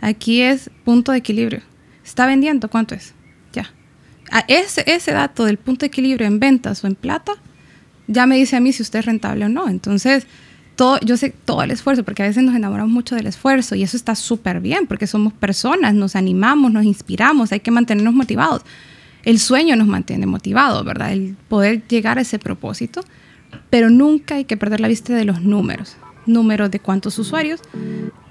Aquí es punto de equilibrio. ¿Está vendiendo? ¿Cuánto es? Ya. A ese, ese dato del punto de equilibrio en ventas o en plata, ya me dice a mí si usted es rentable o no. Entonces, todo, yo sé todo el esfuerzo, porque a veces nos enamoramos mucho del esfuerzo y eso está súper bien, porque somos personas, nos animamos, nos inspiramos, hay que mantenernos motivados. El sueño nos mantiene motivados, ¿verdad? El poder llegar a ese propósito, pero nunca hay que perder la vista de los números números de cuántos usuarios.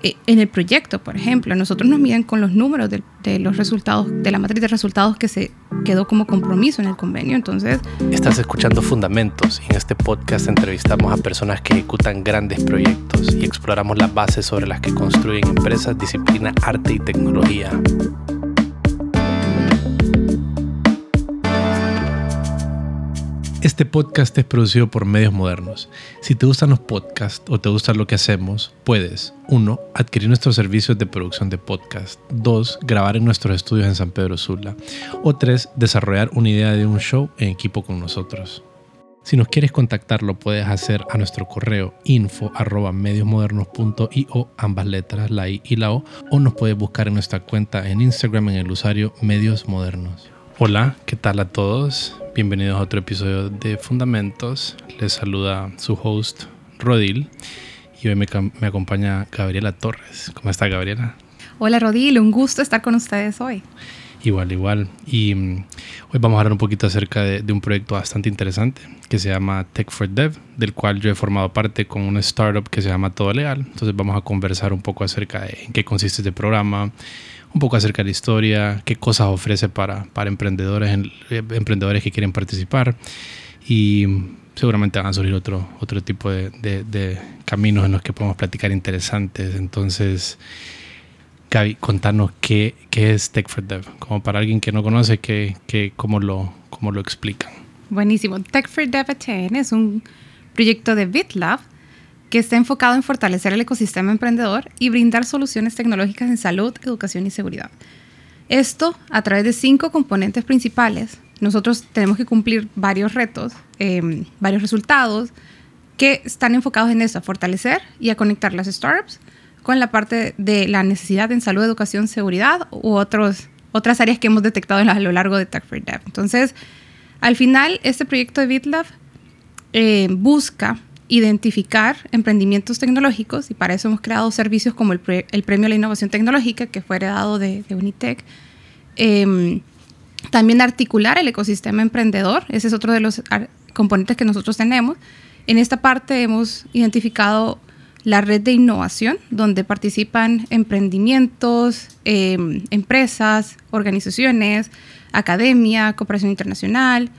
Eh, en el proyecto, por ejemplo, nosotros nos miden con los números de, los resultados, de la matriz de resultados que se quedó como compromiso en el convenio. Entonces, estás escuchando Fundamentos en este podcast entrevistamos a personas que ejecutan grandes proyectos y exploramos las bases sobre las que construyen empresas, disciplina, arte y tecnología. Este podcast es producido por Medios Modernos. Si te gustan los podcasts o te gusta lo que hacemos, puedes 1. Adquirir nuestros servicios de producción de podcast. 2. Grabar en nuestros estudios en San Pedro Sula. O 3. Desarrollar una idea de un show en equipo con nosotros. Si nos quieres contactar, lo puedes hacer a nuestro correo info mediosmodernos.io, ambas letras, la I y la O, o nos puedes buscar en nuestra cuenta en Instagram en el usuario Medios Modernos. Hola, ¿qué tal a todos? Bienvenidos a otro episodio de Fundamentos. Les saluda su host Rodil y hoy me, acompaña Gabriela Torres. ¿Cómo está Gabriela? Hola Rodil, un gusto estar con ustedes hoy. Igual, igual. Y mm, hoy vamos a hablar un poquito acerca de, de, un proyecto bastante interesante que se llama Tech for Dev, del cual yo he formado parte con una startup que se llama Todo Legal. Entonces vamos a conversar un poco acerca de en qué consiste este programa, un poco acerca de la historia, qué cosas ofrece para, para emprendedores, eh, emprendedores que quieren participar y seguramente van a surgir otro, otro tipo de, de, caminos en los que podemos platicar interesantes. Entonces, Gaby, contanos qué, qué es Tech for Dev, como para alguien que no conoce, qué, qué, cómo, lo, cómo lo explican. Buenísimo. Tech for Dev es un proyecto de BitLab que está enfocado en fortalecer el ecosistema emprendedor y brindar soluciones tecnológicas en salud, educación y seguridad. Esto a través de cinco componentes principales. Nosotros tenemos que cumplir varios retos, em, varios resultados que están enfocados en eso, a fortalecer y a conectar las startups con la parte de la necesidad en salud, educación, seguridad u otros, otras áreas que hemos detectado a lo largo de Tech for Dev. Entonces, al final, este proyecto de BitLab eh, busca identificar emprendimientos tecnológicos y para eso hemos creado servicios como el, Premio a la Innovación Tecnológica que fue heredado de, Unitec. Em, también articular el ecosistema emprendedor, ese es otro de los componentes que nosotros tenemos. En esta parte hemos identificado la red de innovación, donde participan emprendimientos, em, empresas, organizaciones, academia, cooperación internacional,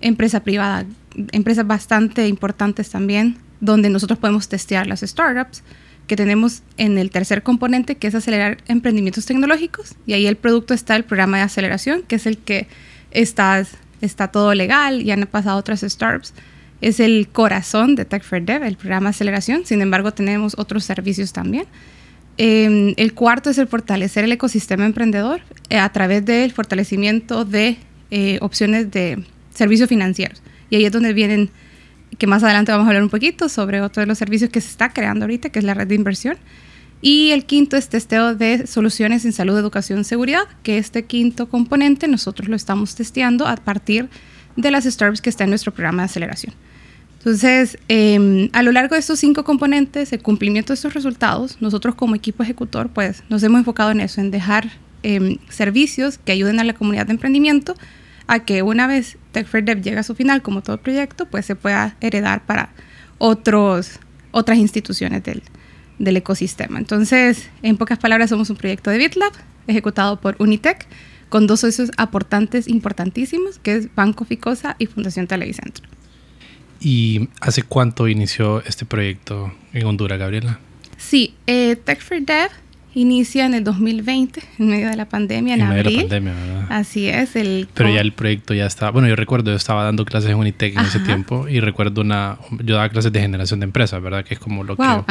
empresa privada empresas bastante importantes también, donde nosotros podemos testear las startups que tenemos en el tercer componente, que es acelerar emprendimientos tecnológicos. Y ahí el producto está el programa de aceleración, que es el que está, está todo legal, y han pasado otras startups. Es el corazón de Tech for Dev, el programa de aceleración. Sin embargo, tenemos otros servicios también. Em, el cuarto es el fortalecer el ecosistema emprendedor eh, a través del fortalecimiento de eh, opciones de servicios financieros. Y ahí es donde vienen, que más adelante vamos a hablar un poquito sobre otro de los servicios que se está creando ahorita, que es la red de inversión. Y el quinto es testeo de soluciones en salud, educación, seguridad, que este quinto componente nosotros lo estamos testeando a partir de las startups que está en nuestro programa de aceleración. Entonces, em, a lo largo de estos cinco componentes, el cumplimiento de estos resultados, nosotros como equipo ejecutor, pues nos hemos enfocado en eso, en dejar em, servicios que ayuden a la comunidad de emprendimiento a que una vez Tech for Dev llega a su final, como todo proyecto, pues se pueda heredar para otros, otras instituciones del, del ecosistema. Entonces, en pocas palabras, somos un proyecto de BitLab ejecutado por Unitec con dos socios aportantes importantísimos, que es Banco Ficosa y Fundación Televicentro. ¿Y hace cuánto inició este proyecto en Honduras, Gabriela? Sí, eh, Tech for Dev inicia en el 2020, en medio de la pandemia, en, abril. Medio de la pandemia, ¿verdad? Así es. El Pero ya el proyecto ya estaba. Bueno, yo recuerdo, yo estaba dando clases en Unitec en ese tiempo y recuerdo una. Yo daba clases de generación de empresas, ¿verdad? Que es como lo, que,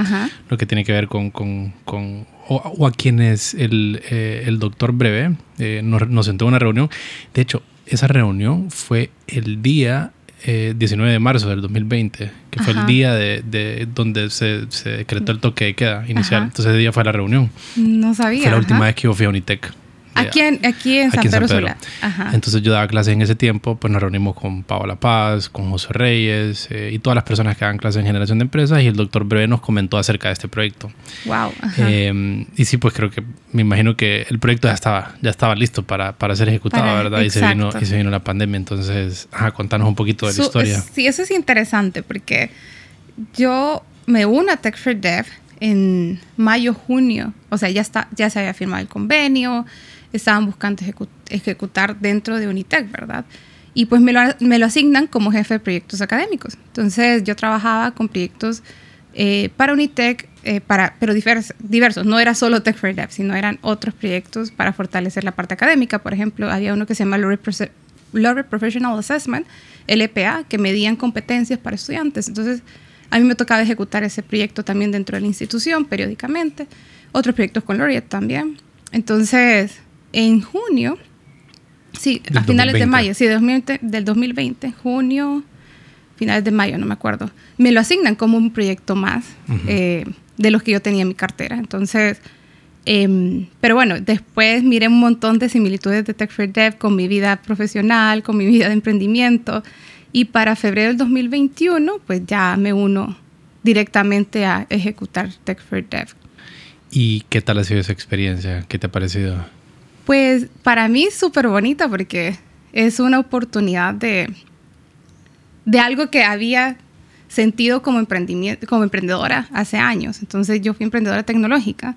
lo que tiene que ver con. con, con o, a quienes el, eh, el doctor Breve eh, nos, nos sentó en una reunión. De hecho, esa reunión fue el día 19 de marzo del 2020, que fue el día de, de donde se, se, decretó el toque de queda inicial. Entonces ese día fue la reunión. No sabía. Fue la última vez que yo fui a Unitec. Aquí en, aquí en San, Pedro, Sula. Entonces yo daba clases en ese tiempo, pues nos reunimos con Paola Paz, con José Reyes eh, y todas las personas que dan clases en generación de empresas y el doctor Breve nos comentó acerca de este proyecto. Wow. Eh, y sí, pues creo que me imagino que el proyecto ya estaba, ya estaba listo para, para ser ejecutado, ¿verdad? Y se, vino, y se vino la pandemia. Entonces, ajá, contanos un poquito de la historia. Sí, eso es interesante porque yo me uno a Tech for Dev en mayo, junio. O sea, ya, está, ya se había firmado el convenio estaban buscando ejecutar dentro de Unitec, ¿verdad? Y pues me lo, me lo, asignan como jefe de proyectos académicos. Entonces yo trabajaba con proyectos eh, para Unitec, eh, para, pero diversos, diversos. No era solo Tech for Dev, sino eran otros proyectos para fortalecer la parte académica. Por ejemplo, había uno que se llama Lorry Professional Assessment, LPA, que medían competencias para estudiantes. Entonces a mí me tocaba ejecutar ese proyecto también dentro de la institución periódicamente. Otros proyectos con Laureate también. Entonces, en junio, sí, a finales de mayo, sí, del 2020, junio, finales de mayo, no me acuerdo, me lo asignan como un proyecto más eh, de los que yo tenía en mi cartera. Entonces, em, pero bueno, después miré un montón de similitudes de Tech for Dev con mi vida profesional, con mi vida de emprendimiento. Y para febrero del 2021, pues ya me uno directamente a ejecutar Tech for Dev. ¿Y qué tal ha sido esa experiencia? ¿Qué te ha parecido? Pues para mí súper bonita porque es una oportunidad de, de algo que había sentido como, emprendimiento, como emprendedora hace años. Entonces yo fui emprendedora tecnológica.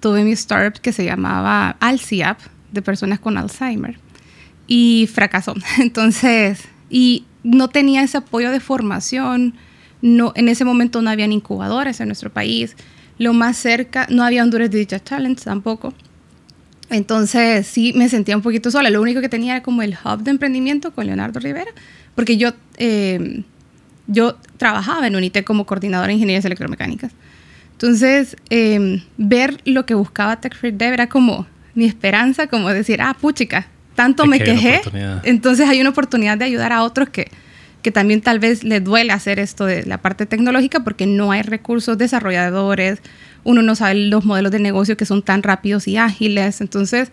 Tuve mi startup que se llamaba Alciap, de personas con Alzheimer, y fracasó. Entonces, y no tenía ese apoyo de formación. No, en ese momento no habían incubadoras en nuestro país. Lo más cerca, no había Honduras Digital Talents tampoco. Entonces sí me sentía un poquito sola. Lo único que tenía era como el hub de emprendimiento con Leonardo Rivera, porque yo, eh, yo trabajaba en UNITEC como coordinadora de ingenierías electromecánicas. Entonces, eh, ver lo que buscaba Tech Dev era como mi esperanza, como decir, ah, puchica, tanto me quejé, entonces hay una oportunidad de ayudar a otros que, que también tal vez les duele hacer esto de la parte tecnológica porque no hay recursos desarrolladores uno no sabe los modelos de negocio que son tan rápidos y ágiles. Entonces,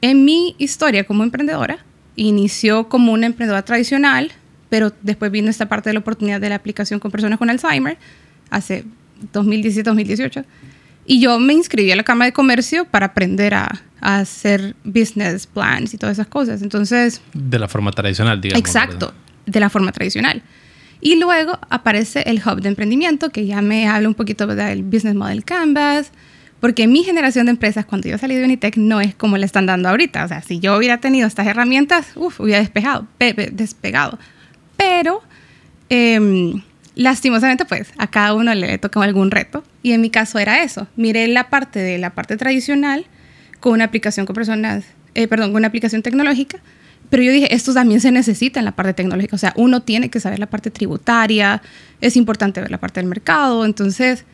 en mi historia como emprendedora, inició como una emprendedora tradicional, pero después vino esta parte de la oportunidad de la aplicación con personas con Alzheimer, hace 2017-2018. Y yo me inscribí a la Cámara de Comercio para aprender a, hacer business plans y todas esas cosas. Entonces... De la forma tradicional, digamos. Exacto, de la forma tradicional. Y luego aparece el hub de emprendimiento, que ya me habla un poquito del Business Model Canvas, porque mi generación de empresas, cuando yo salí de Unitec, no es como le están dando ahorita. O sea, si yo hubiera tenido estas herramientas, uff, hubiera despejado, despegado. Pero, em, lastimosamente, pues, a cada uno le toca algún reto. Y en mi caso era eso. Miré la parte de la parte tradicional con una aplicación con eh, perdón, con una aplicación tecnológica, pero yo dije, esto también se necesita en la parte tecnológica. O sea, uno tiene que saber la parte tributaria, es importante ver la parte del mercado. Entonces,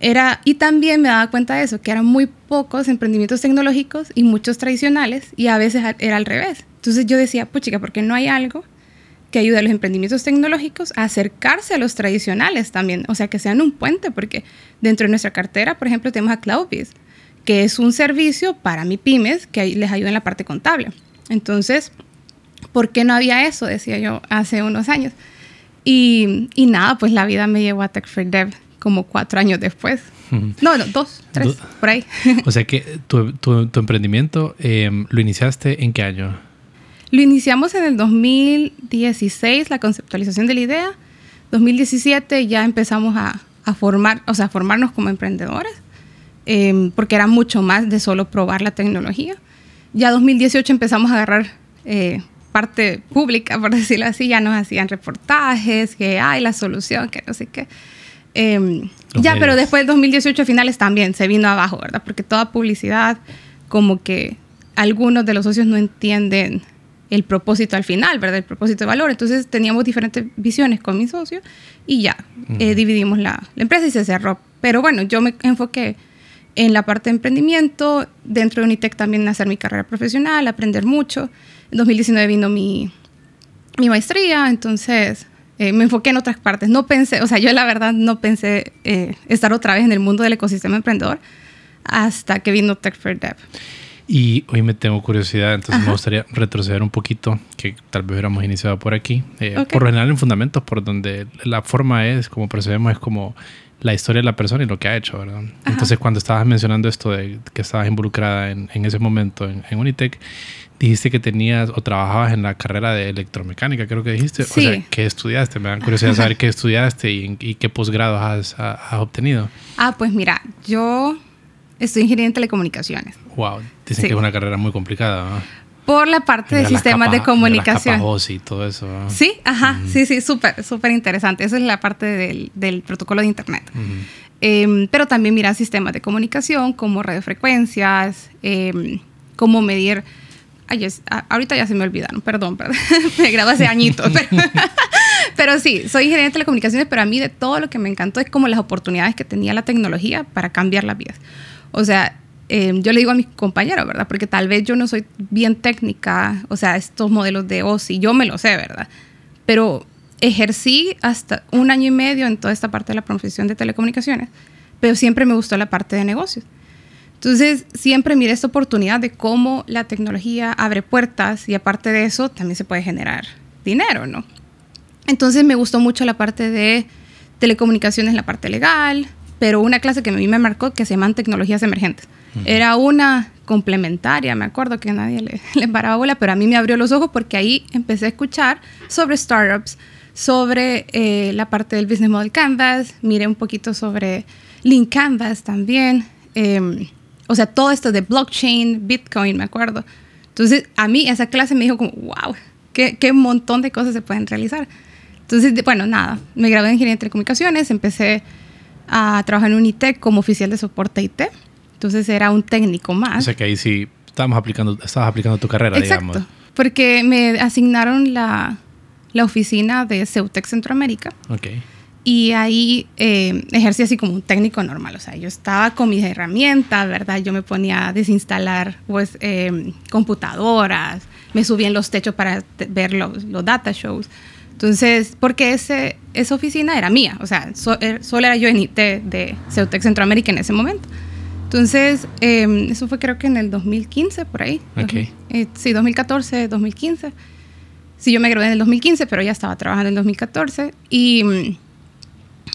era, y también me daba cuenta de eso, que eran muy pocos emprendimientos tecnológicos y muchos tradicionales, y a veces era al revés. Entonces yo decía, pues chica, ¿por qué no hay algo que ayude a los emprendimientos tecnológicos a acercarse a los tradicionales también? O sea, que sean un puente, porque dentro de nuestra cartera, por ejemplo, tenemos a CloudBiz, que es un servicio para mi pymes que les ayuda en la parte contable. Entonces, ¿por qué no había eso? Decía yo hace unos años. Y, y nada, pues la vida me llevó a Tech for Dev como cuatro años después. No, no, dos, tres, por ahí. O sea que tu, tu, emprendimiento em, lo iniciaste en qué año? Lo iniciamos en el 2016, la conceptualización de la idea. 2017 ya empezamos a, a formar, o sea, a formarnos como emprendedores, em, porque era mucho más de solo probar la tecnología ya 2018 empezamos a agarrar eh, parte pública, por decirlo así, ya nos hacían reportajes, que hay la solución, que no sé qué. Em, ya, pero después del 2018 finales también se vino abajo, ¿verdad? Porque toda publicidad, como que algunos de los socios no entienden el propósito al final, ¿verdad? El propósito de valor. Entonces teníamos diferentes visiones con mi socio y ya eh, dividimos la, la, empresa y se cerró. Pero bueno, yo me enfoqué en la parte de emprendimiento, dentro de Unitec también hacer mi carrera profesional, aprender mucho. En 2019 vino mi, mi maestría, entonces eh, me enfoqué en otras partes. No pensé, o sea, yo la verdad no pensé eh, estar otra vez en el mundo del ecosistema emprendedor hasta que vino Tech for Dev. Y hoy me tengo curiosidad, entonces me gustaría retroceder un poquito, que tal vez hubiéramos iniciado por aquí. Eh, por lo general en fundamentos, por donde la forma es, como percibimos, es como la historia de la persona y lo que ha hecho, ¿verdad? Entonces, cuando estabas mencionando esto de que estabas involucrada en, en ese momento en, en, Unitec, dijiste que tenías o trabajabas en la carrera de electromecánica, creo que dijiste. Sí. O sea, ¿qué estudiaste? Me da curiosidad saber qué estudiaste y, y qué posgrados has, has, obtenido. Ah, pues mira, yo estoy ingeniería en telecomunicaciones. Wow, dicen sí. que es una carrera muy complicada. ¿no? Por la parte de sistemas capas, de comunicación. De las capas y todo eso. ¿no? Sí, ajá, sí, sí, súper, súper interesante. Esa es la parte del, del protocolo de Internet. Mm. Eh, pero también mira sistemas de comunicación como radiofrecuencias, eh, cómo medir... Ay, es, ahorita ya se me olvidaron, perdón, perdón. me grabo hace añitos. Pero, pero sí, soy ingeniera de telecomunicaciones, pero a mí de todo lo que me encantó es como las oportunidades que tenía la tecnología para cambiar las vidas. O sea, eh, yo le digo a mis compañeros, ¿verdad? Porque tal vez yo no soy bien técnica, o sea, estos modelos de OSI, yo me lo sé, ¿verdad? Pero ejercí hasta un año y medio en toda esta parte de la profesión de telecomunicaciones, pero siempre me gustó la parte de negocios. Entonces, siempre miré esta oportunidad de cómo la tecnología abre puertas y aparte de eso, también se puede generar dinero, ¿no? Entonces, me gustó mucho la parte de telecomunicaciones, la parte legal, pero una clase que a mí me marcó que se llaman tecnologías emergentes. Uh -huh. Era una complementaria, me acuerdo que nadie le, le paraba bola, pero a mí me abrió los ojos porque ahí empecé a escuchar sobre startups, sobre eh, la parte del Business Model Canvas, miré un poquito sobre Link Canvas también, eh, o sea, todo esto de blockchain, Bitcoin, me acuerdo. Entonces, a mí esa clase me dijo como, wow, qué, qué montón de cosas se pueden realizar. Entonces, bueno, nada, me gradué en Ingeniería de Telecomunicaciones, empecé a trabajar en Unitec como oficial de soporte IT. Entonces era un técnico más. O sea que ahí sí estábamos aplicando, estabas aplicando tu carrera, Exacto, digamos. porque me asignaron la, la oficina de Ceutec Centroamérica. Ok. Y ahí eh, ejercí así como un técnico normal. O sea, yo estaba con mis herramientas, ¿verdad? Yo me ponía a desinstalar pues, eh, computadoras, me subía en los techos para ver los, los data shows. Entonces, porque ese, esa oficina era mía, o sea, so, er, solo era yo en IT de Ceutec Centroamérica en ese momento. Entonces, eh, eso fue creo que en el 2015, por ahí. Okay. Eh, sí, 2014, 2015. Sí, yo me gradué en el 2015, pero ya estaba trabajando en 2014. Y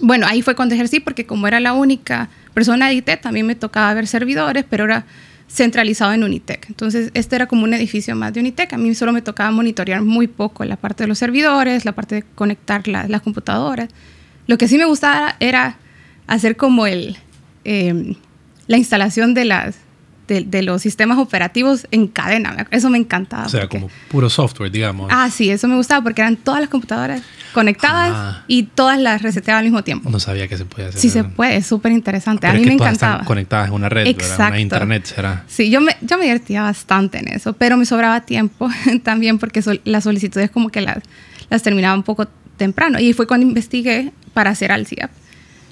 bueno, ahí fue cuando ejercí, porque como era la única persona de IT, también me tocaba ver servidores, pero era centralizado en Unitec. Entonces, este era como un edificio más de Unitec. A mí solo me tocaba monitorear muy poco la parte de los servidores, la parte de conectar la, las computadoras. Lo que sí me gustaba era hacer como el, eh, la instalación de, las, de, de, los sistemas operativos en cadena. Eso me encantaba. O sea, porque, como puro software, digamos. Ah, sí, eso me gustaba porque eran todas las computadoras conectadas ah. y todas las reseteadas al mismo tiempo. No sabía que se podía hacer. Sí, se puede, es súper interesante. Pero a mí es que me todas encantaba. Están conectadas en una red, Exacto. Una internet será. Sí, yo me, yo me divertía bastante en eso, pero me sobraba tiempo también porque sol, las solicitudes como que las, las terminaba un poco temprano. Y fue cuando investigué para hacer ALCIAP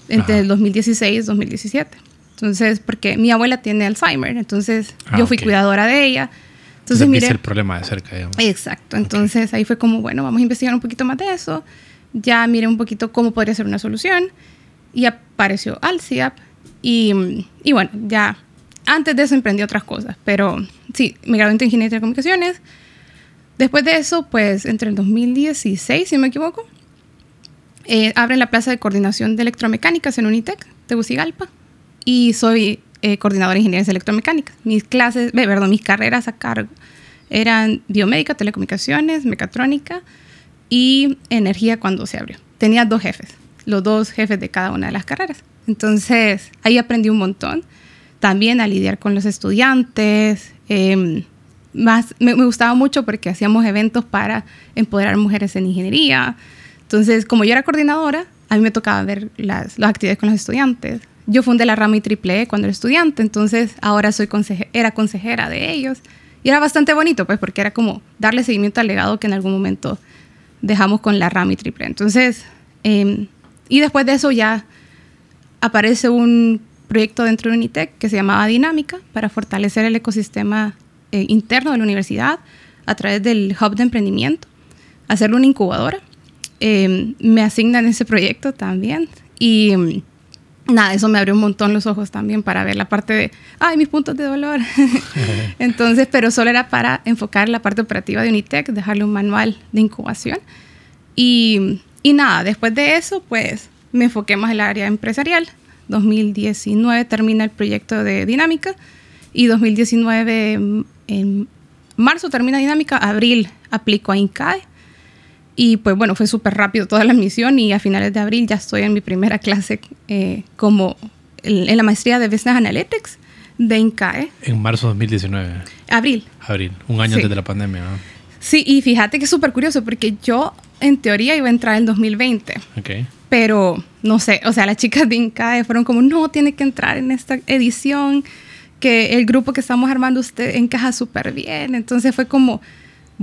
entre Ajá. el 2016 y 2017. Entonces, porque mi abuela tiene Alzheimer, entonces ah, yo fui okay. cuidadora de ella. Entonces, entonces el problema de cerca, digamos. Exacto. Entonces, okay. ahí fue como, bueno, vamos a investigar un poquito más de eso. Ya miré un poquito cómo podría ser una solución. Y apareció Alciap. Y, y bueno, ya antes de eso emprendí otras cosas. Pero sí, me gradué en Ingeniería de Telecomunicaciones. Después de eso, pues entre el 2016, si no me equivoco, eh, abren la plaza de coordinación de electromecánicas en Unitec, Tegucigalpa y soy eh, coordinadora de ingeniería electromecánicas. Mis clases, eh, perdón, mis carreras a cargo eran biomédica, telecomunicaciones, mecatrónica y energía cuando se abrió. Tenía dos jefes, los dos jefes de cada una de las carreras. Entonces, ahí aprendí un montón. También a lidiar con los estudiantes. Eh, más, me, me, gustaba mucho porque hacíamos eventos para empoderar mujeres en ingeniería. Entonces, como yo era coordinadora, a mí me tocaba ver las, las actividades con los estudiantes, yo fundé la rama IEEE cuando era estudiante, entonces ahora soy era consejera de ellos. Y era bastante bonito, pues, porque era como darle seguimiento al legado que en algún momento dejamos con la rama IEEE. Entonces, eh, y después de eso ya aparece un proyecto dentro de Unitec que se llamaba Dinámica para fortalecer el ecosistema eh, interno de la universidad a través del Hub de Emprendimiento. hacerle una incubadora. Eh, me asignan ese proyecto también y mm, nada, eso me abrió un montón los ojos también para ver la parte de, ay, mis puntos de dolor. Entonces, pero solo era para enfocar la parte operativa de Unitec, dejarle un manual de incubación. Y, y nada, después de eso, pues me enfoqué más en el área empresarial. 2019 termina el proyecto de Dinámica y 2019, mm, en marzo termina Dinámica, abril aplico a INCAE y pues bueno, fue súper rápido toda la misión y a finales de abril ya estoy en mi primera clase eh, como en, la maestría de Business Analytics de INCAE. En marzo de 2019. Abril. Abril, un año antes de la pandemia. ¿no? Sí, y fíjate que es súper curioso porque yo en teoría iba a entrar en 2020. Ok. Pero no sé, o sea, las chicas de INCAE fueron como, no, tiene que entrar en esta edición, que el grupo que estamos armando usted encaja súper bien. Entonces fue como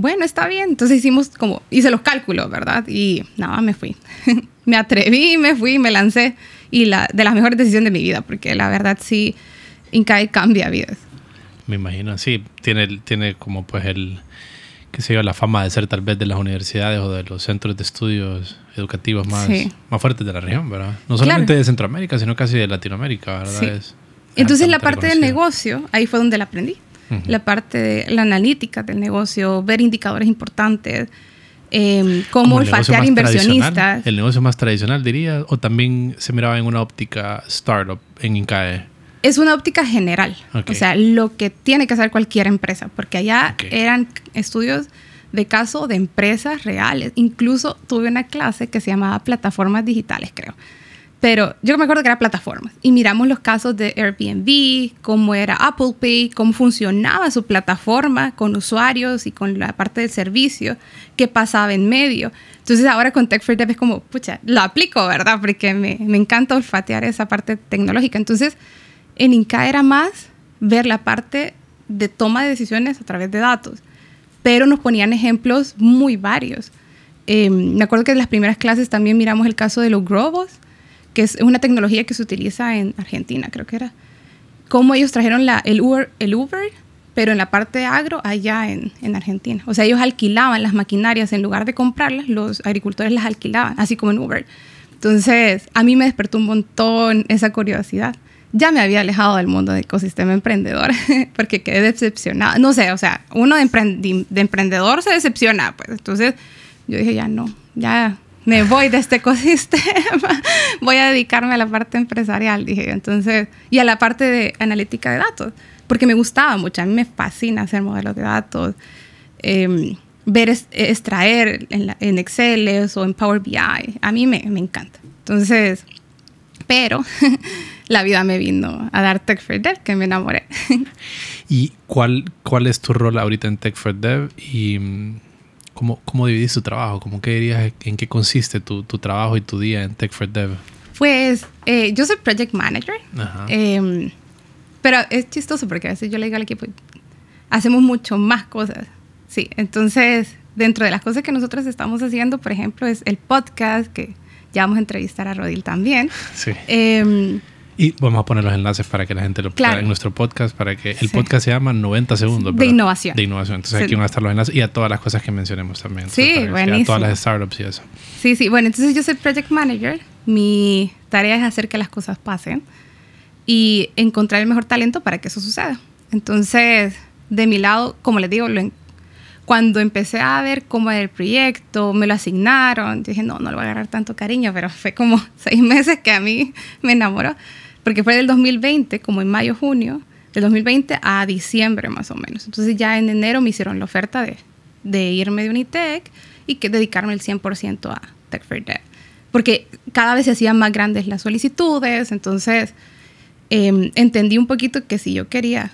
bueno, está bien. Entonces hicimos como, hice los cálculos, ¿verdad? Y nada, me fui. me atreví, me fui, me lancé. Y la, de las mejores decisiones de mi vida, porque la verdad sí, Incae cambia vidas. Me imagino, sí, tiene, tiene como pues el, que se la fama de ser tal vez de las universidades o de los centros de estudios educativos más, más fuertes de la región, ¿verdad? No solamente de Centroamérica, sino casi de Latinoamérica, ¿verdad? Sí. Entonces la parte del negocio, ahí fue donde la aprendí la parte de la analítica del negocio, ver indicadores importantes, eh, cómo olfatear inversionistas. El negocio más tradicional, diría, o también se miraba en una óptica startup en INCAE. Es una óptica general, o sea, lo que tiene que hacer cualquier empresa, porque allá eran estudios de caso de empresas reales. Incluso tuve una clase que se llamaba plataformas digitales, creo. Pero yo me acuerdo que era plataformas y miramos los casos de Airbnb, cómo era Apple Pay, cómo funcionaba su plataforma con usuarios y con la parte del servicio, qué pasaba en medio. Entonces ahora con Tech for Dev es como, pucha, lo aplico, ¿verdad? Porque me, me encanta olfatear esa parte tecnológica. Entonces en Inca era más ver la parte de toma de decisiones a través de datos, pero nos ponían ejemplos muy varios. Eh, me acuerdo que en las primeras clases también miramos el caso de los globos que es una tecnología que se utiliza en Argentina, creo que era. Cómo ellos trajeron la, el, Uber, pero en la parte agro allá en, en, Argentina. O sea, ellos alquilaban las maquinarias en lugar de comprarlas, los agricultores las alquilaban, así como en Uber. Entonces, a mí me despertó un montón esa curiosidad. Ya me había alejado del mundo del ecosistema emprendedor porque quedé decepcionada. No sé, o sea, uno de, de emprendedor se decepciona, pues. Entonces, yo dije, ya no, ya me voy de este ecosistema, voy a dedicarme a la parte empresarial, dije Entonces, y a la parte de analítica de datos, porque me gustaba mucho, a mí me fascina hacer modelos de datos, em, ver, extraer en, Excel o en Power BI, a mí me, me encanta. Entonces, pero la vida me vino a dar Tech for Dev, que me enamoré. ¿Y cuál, cuál es tu rol ahorita en Tech for Dev? ¿Cómo, cómo dividís tu trabajo? ¿Cómo qué dirías en qué consiste tu, tu, trabajo y tu día en Tech for Dev? Pues eh, yo soy project manager, eh, pero es chistoso porque a veces yo le digo al equipo, hacemos mucho más cosas. Sí, entonces dentro de las cosas que nosotros estamos haciendo, por ejemplo, es el podcast, que ya vamos a entrevistar a Rodil también. Sí. Eh, y vamos a poner los enlaces para que la gente lo pueda en nuestro podcast, para que el podcast se llama 90 segundos. De innovación. De innovación. Entonces aquí van a estar los enlaces y a todas las cosas que mencionemos también. Sí, buenísimo. A todas las startups y eso. Sí, sí. Bueno, entonces yo soy project manager. Mi tarea es hacer que las cosas pasen y encontrar el mejor talento para que eso suceda. Entonces, de mi lado, como les digo, cuando empecé a ver cómo era el proyecto, me lo asignaron, dije, no, no le voy a agarrar tanto cariño, pero fue como seis meses que a mí me enamoró porque fue del 2020, como en mayo, junio, del 2020 a diciembre más o menos. Entonces ya en enero me hicieron la oferta de, de irme de Unitec y que dedicarme el 100% a Tech for Dev. Porque cada vez se hacían más grandes las solicitudes, entonces em, entendí un poquito que si yo quería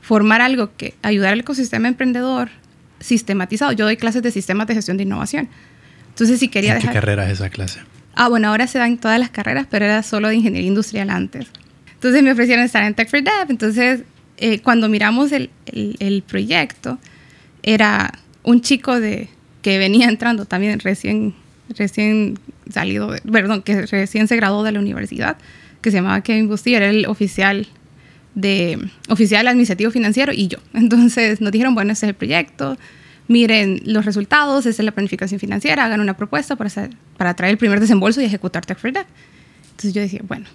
formar algo que ayudara al ecosistema emprendedor sistematizado, yo doy clases de sistemas de gestión de innovación. Entonces si quería... ¿Qué carrera es esa clase? Ah, bueno, ahora se dan todas las carreras, pero era solo de ingeniería industrial antes. Entonces me ofrecieron estar en Tech for Dev. Entonces, eh, cuando miramos el, el, proyecto, era un chico de, que venía entrando también recién, recién salido, perdón, que recién se graduó de la universidad, que se llamaba Kevin Busty, era el oficial de oficial administrativo financiero y yo. Entonces nos dijeron, bueno, ese es el proyecto, miren los resultados, esa es la planificación financiera, hagan una propuesta para, para traer el primer desembolso y ejecutar Dev. Entonces yo decía, bueno,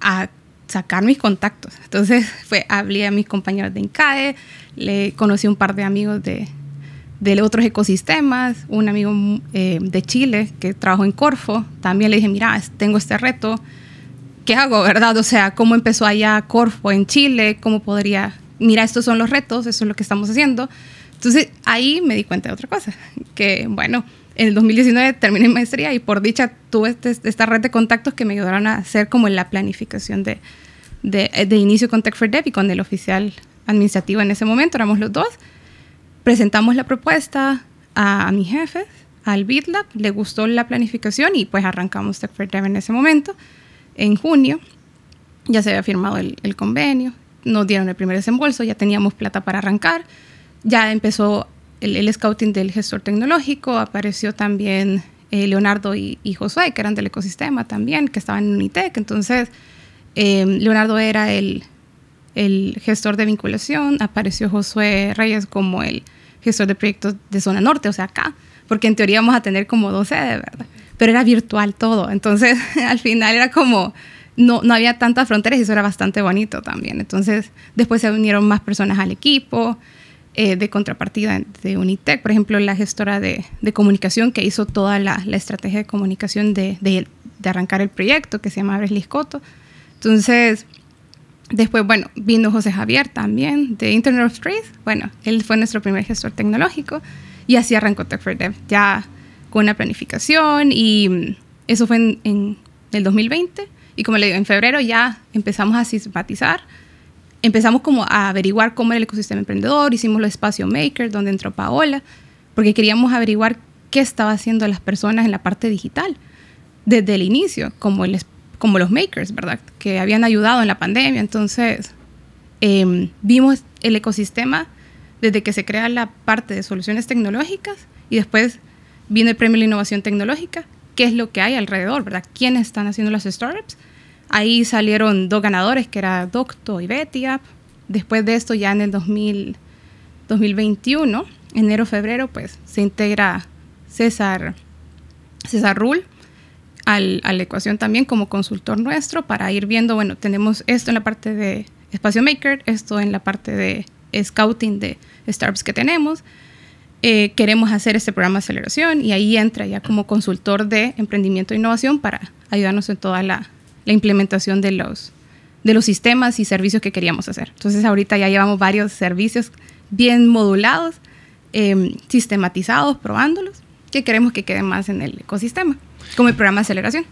a sacar mis contactos. Entonces fue, hablé a mis compañeros de INCAE, le conocí un par de amigos de, de otros ecosistemas, un amigo eh, de Chile que trabajó en Corfo, también le dije, mira, tengo este reto, ¿qué hago, verdad? O sea, ¿cómo empezó allá Corfo en Chile? ¿Cómo podría, mira, estos son los retos, eso es lo que estamos haciendo? Entonces ahí me di cuenta de otra cosa, que bueno, en el 2019 terminé mi maestría y por dicha tuve este, esta red de contactos que me ayudaron a hacer como la planificación de, de, de inicio con Tech for Dev y con el oficial administrativo en ese momento, éramos los dos. Presentamos la propuesta a, mi jefe, al BitLab, le gustó la planificación y pues arrancamos Tech for Dev en ese momento. En junio. Ya se había firmado el, convenio, nos dieron el primer desembolso, ya teníamos plata para arrancar, ya empezó el, scouting del gestor tecnológico, apareció también eh, Leonardo y, Josué, que eran del ecosistema también, que estaban en Unitec. Entonces, eh, Leonardo era el, el gestor de vinculación, apareció Josué Reyes como el gestor de proyectos de zona norte, o sea, acá, porque en teoría vamos a tener como dos sedes, ¿verdad? Pero era virtual todo, entonces al final era como, no, no había tantas fronteras y eso era bastante bonito también. Entonces después se unieron más personas al equipo. Eh, de contrapartida de Unitec, por ejemplo, la gestora de, de comunicación que hizo toda la, estrategia de comunicación de, de, arrancar el proyecto, que se llama Bresli Scotto. Entonces, Después, bueno, vino José Javier también de Internet of Trees. Bueno, él fue nuestro primer gestor tecnológico y así arrancó Tech for Dev, ya con una planificación y mm, eso fue en, en, el 2020. Y como le digo, en febrero ya empezamos a sistematizar, empezamos como a averiguar cómo era el ecosistema emprendedor, hicimos los espacios Maker, donde entró Paola, porque queríamos averiguar qué estaba haciendo las personas en la parte digital desde el inicio, como el como los makers, ¿verdad? Que habían ayudado en la pandemia. Entonces, em, vimos el ecosistema desde que se crea la parte de soluciones tecnológicas y después viene el premio de la innovación tecnológica, qué es lo que hay alrededor, ¿verdad? ¿Quiénes están haciendo las startups? Ahí salieron dos ganadores, que era Docto y Betiap. Después de esto, ya en el 2000, 2021, enero, febrero, pues se integra César, César Rull, al, a la ecuación también como consultor nuestro para ir viendo, bueno, tenemos esto en la parte de espacio maker, esto en la parte de scouting de startups que tenemos. Eh, queremos hacer este programa de aceleración y ahí entra ya como consultor de emprendimiento e innovación para ayudarnos en toda la, la implementación de los, de los sistemas y servicios que queríamos hacer. Entonces ahorita ya llevamos varios servicios bien modulados, eh, sistematizados, probándolos, que queremos que queden más en el ecosistema como el programa de aceleración.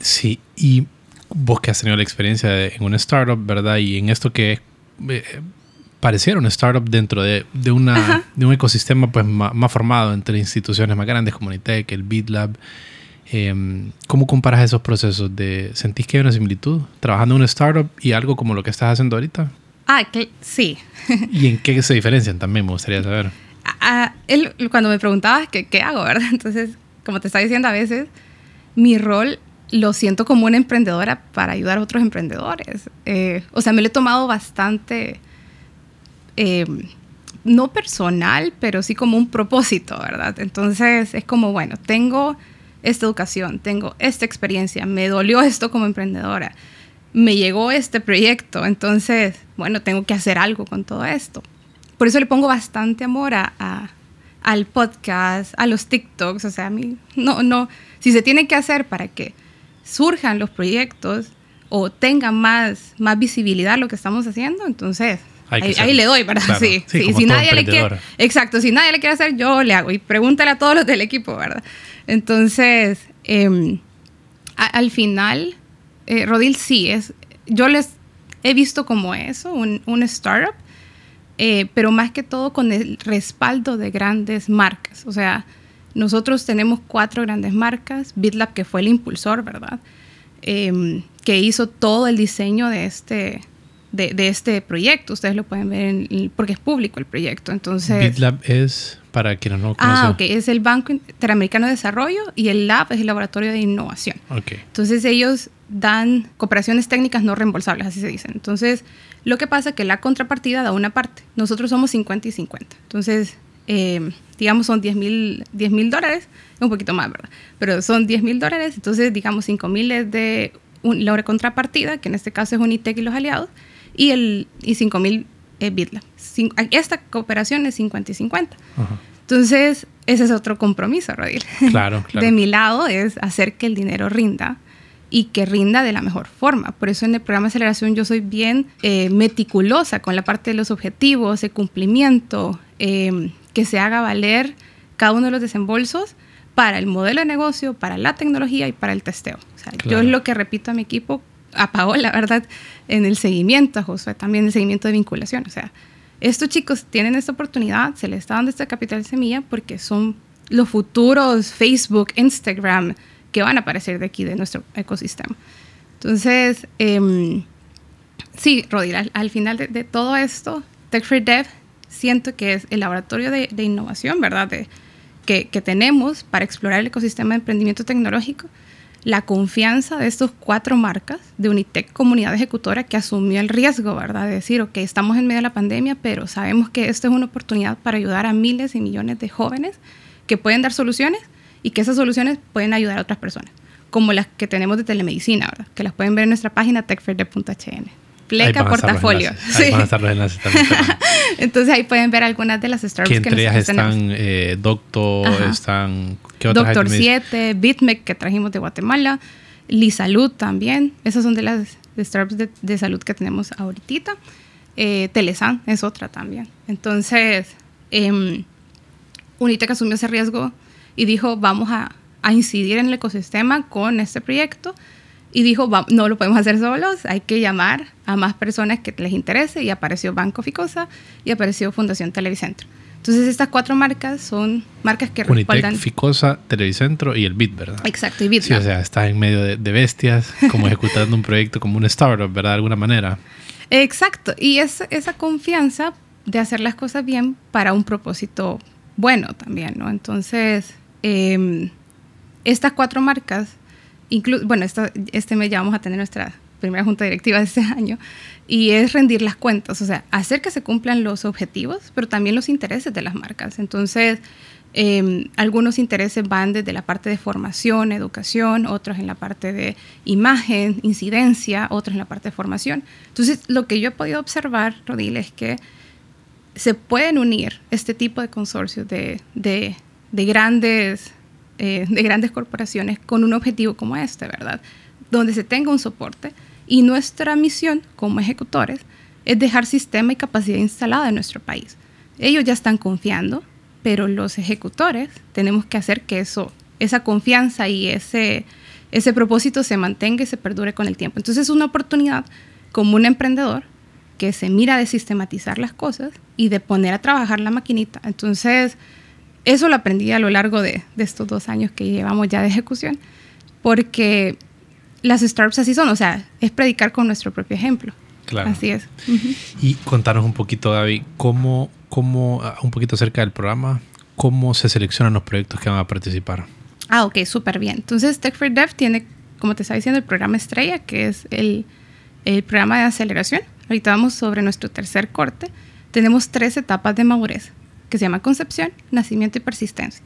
Sí, y vos que has tenido la experiencia en una startup, ¿verdad? Y en esto que eh, pareciera una startup dentro de, de, una, de un ecosistema pues, más, formado entre instituciones más grandes como Unitec, el BitLab. Eh, ¿Cómo comparas esos procesos? De, ¿Sentís que hay una similitud trabajando en una startup y algo como lo que estás haciendo ahorita? Ah, sí. ¿Y en qué se diferencian también? Me gustaría saber. Ah, él, cuando me preguntabas qué, qué hago, ¿verdad? Entonces, como te estaba diciendo, a veces mi rol lo siento como una emprendedora para ayudar a otros emprendedores. Eh, o sea, me lo he tomado bastante, eh, no personal, pero sí como un propósito, ¿verdad? Entonces es como, bueno, tengo esta educación, tengo esta experiencia, me dolió esto como emprendedora, me llegó este proyecto, entonces, bueno, tengo que hacer algo con todo esto. Por eso le pongo bastante amor a al podcast, a los TikToks, o sea, a mí no, no, si se tiene que hacer para que surjan los proyectos o tengan más, más visibilidad lo que estamos haciendo, entonces ahí, le doy, ¿verdad? sí, sí, si nadie le quiere, exacto, si nadie le quiere hacer, yo le hago y pregúntale a todos los del equipo, ¿verdad? Entonces, em, al final, eh, Rodil sí es, yo les he visto como eso, un, startup, eh, pero más que todo con el respaldo de grandes marcas. O sea, nosotros tenemos cuatro grandes marcas, BitLab que fue el impulsor, ¿verdad? Em, que hizo todo el diseño de este, de, de, este proyecto. Ustedes lo pueden ver porque es público el proyecto. Entonces, BitLab es, para quienes no lo conocen. Ah, ok, es el Banco Interamericano de Desarrollo y el Lab es el Laboratorio de Innovación. Okay. Entonces ellos dan cooperaciones técnicas no reembolsables, así se dicen. Entonces, lo que pasa es que la contrapartida da una parte. Nosotros somos 50 y 50. Entonces, eh, digamos, son 10 mil dólares, un poquito más, ¿verdad? Pero son 10 mil dólares, entonces, digamos, 5 mil es de la contrapartida, que en este caso es Unitec y los aliados, y, el, y 5 mil es BitLab. Esta cooperación es 50 y 50. Entonces, ese es otro compromiso, Rodil. Claro, claro. De mi lado es hacer que el dinero rinda y que rinda de la mejor forma. Por eso en el programa de aceleración yo soy bien eh, meticulosa con la parte de los objetivos, el cumplimiento, eh, que se haga valer cada uno de los desembolsos para el modelo de negocio, para la tecnología y para el testeo. O sea, Yo es lo que repito a mi equipo, a la verdad, en el seguimiento, Josué también el seguimiento de vinculación. O sea, estos chicos tienen esta oportunidad, se les está dando este capital semilla porque son los futuros Facebook, Instagram que van a aparecer de aquí, de nuestro ecosistema. Entonces, eh, sí, Rodil, al, final de, todo esto, Tech for Dev siento que es el laboratorio de, innovación, ¿verdad? De, que, tenemos para explorar el ecosistema de emprendimiento tecnológico, la confianza de estos cuatro marcas de Unitec Comunidad Ejecutora que asumió el riesgo, ¿verdad? De decir, ok, estamos en medio de la pandemia, pero sabemos que esta es una oportunidad para ayudar a miles y millones de jóvenes que pueden dar soluciones y que esas soluciones pueden ayudar a otras personas, como las que tenemos de telemedicina, ¿verdad? Que las pueden ver en nuestra página techfair.hn. Pleca Portafolio. Ahí van a estar los enlaces también. Entonces ahí pueden ver algunas de las startups que, entre ellas están eh, Doctor, están... ¿qué otras Doctor 7, Bitmec que trajimos de Guatemala, Lisalud también. Esas son de las startups de, salud que tenemos ahorita. Eh, Telesan es otra también. Entonces, eh, Unitec asumió ese riesgo y dijo, vamos a, a incidir en el ecosistema con este proyecto y dijo, no lo podemos hacer solos, hay que llamar a más personas que les interese y apareció Banco Ficosa y apareció Fundación Televicentro. Entonces estas cuatro marcas son marcas que Unitec, respaldan... Ficosa, Televicentro y el BIT, ¿verdad? Exacto, y BIT. Sí, o sea, está en medio de, bestias, como ejecutando un proyecto como un startup, ¿verdad? De alguna manera. Exacto, y es esa confianza de hacer las cosas bien para un propósito bueno también, ¿no? Entonces, em, estas cuatro marcas bueno, este mes ya vamos a tener nuestra primera junta directiva de este año, y es rendir las cuentas, o sea, hacer que se cumplan los objetivos, pero también los intereses de las marcas. Entonces, em, algunos intereses van desde la parte de formación, educación, otros en la parte de imagen, incidencia, otros en la parte de formación. Entonces, lo que yo he podido observar, Rodil, es que se pueden unir este tipo de consorcios de, de, de grandes eh, de grandes corporaciones con un objetivo como este, ¿verdad? Donde se tenga un soporte. Y nuestra misión como ejecutores es dejar sistema y capacidad instalada en nuestro país. Ellos ya están confiando, pero los ejecutores tenemos que hacer que eso, esa confianza y ese, ese propósito se mantenga y se perdure con el tiempo. Entonces es una oportunidad como un emprendedor que se mira de sistematizar las cosas y de poner a trabajar la maquinita. Entonces, eso lo aprendí a lo largo de, estos dos años que llevamos ya de ejecución, porque las startups así son, o sea, es predicar con nuestro propio ejemplo. Claro. Así es. Y contanos un poquito, David, cómo, cómo, ah, un poquito acerca del programa, cómo se seleccionan los proyectos que van a participar. Ah, ok, súper bien. Entonces, Tech for Dev tiene, como te estaba diciendo, el programa Estrella, que es el, el programa de aceleración. Ahorita vamos sobre nuestro tercer corte. Tenemos tres etapas de madurez que se llama concepción, nacimiento y persistencia.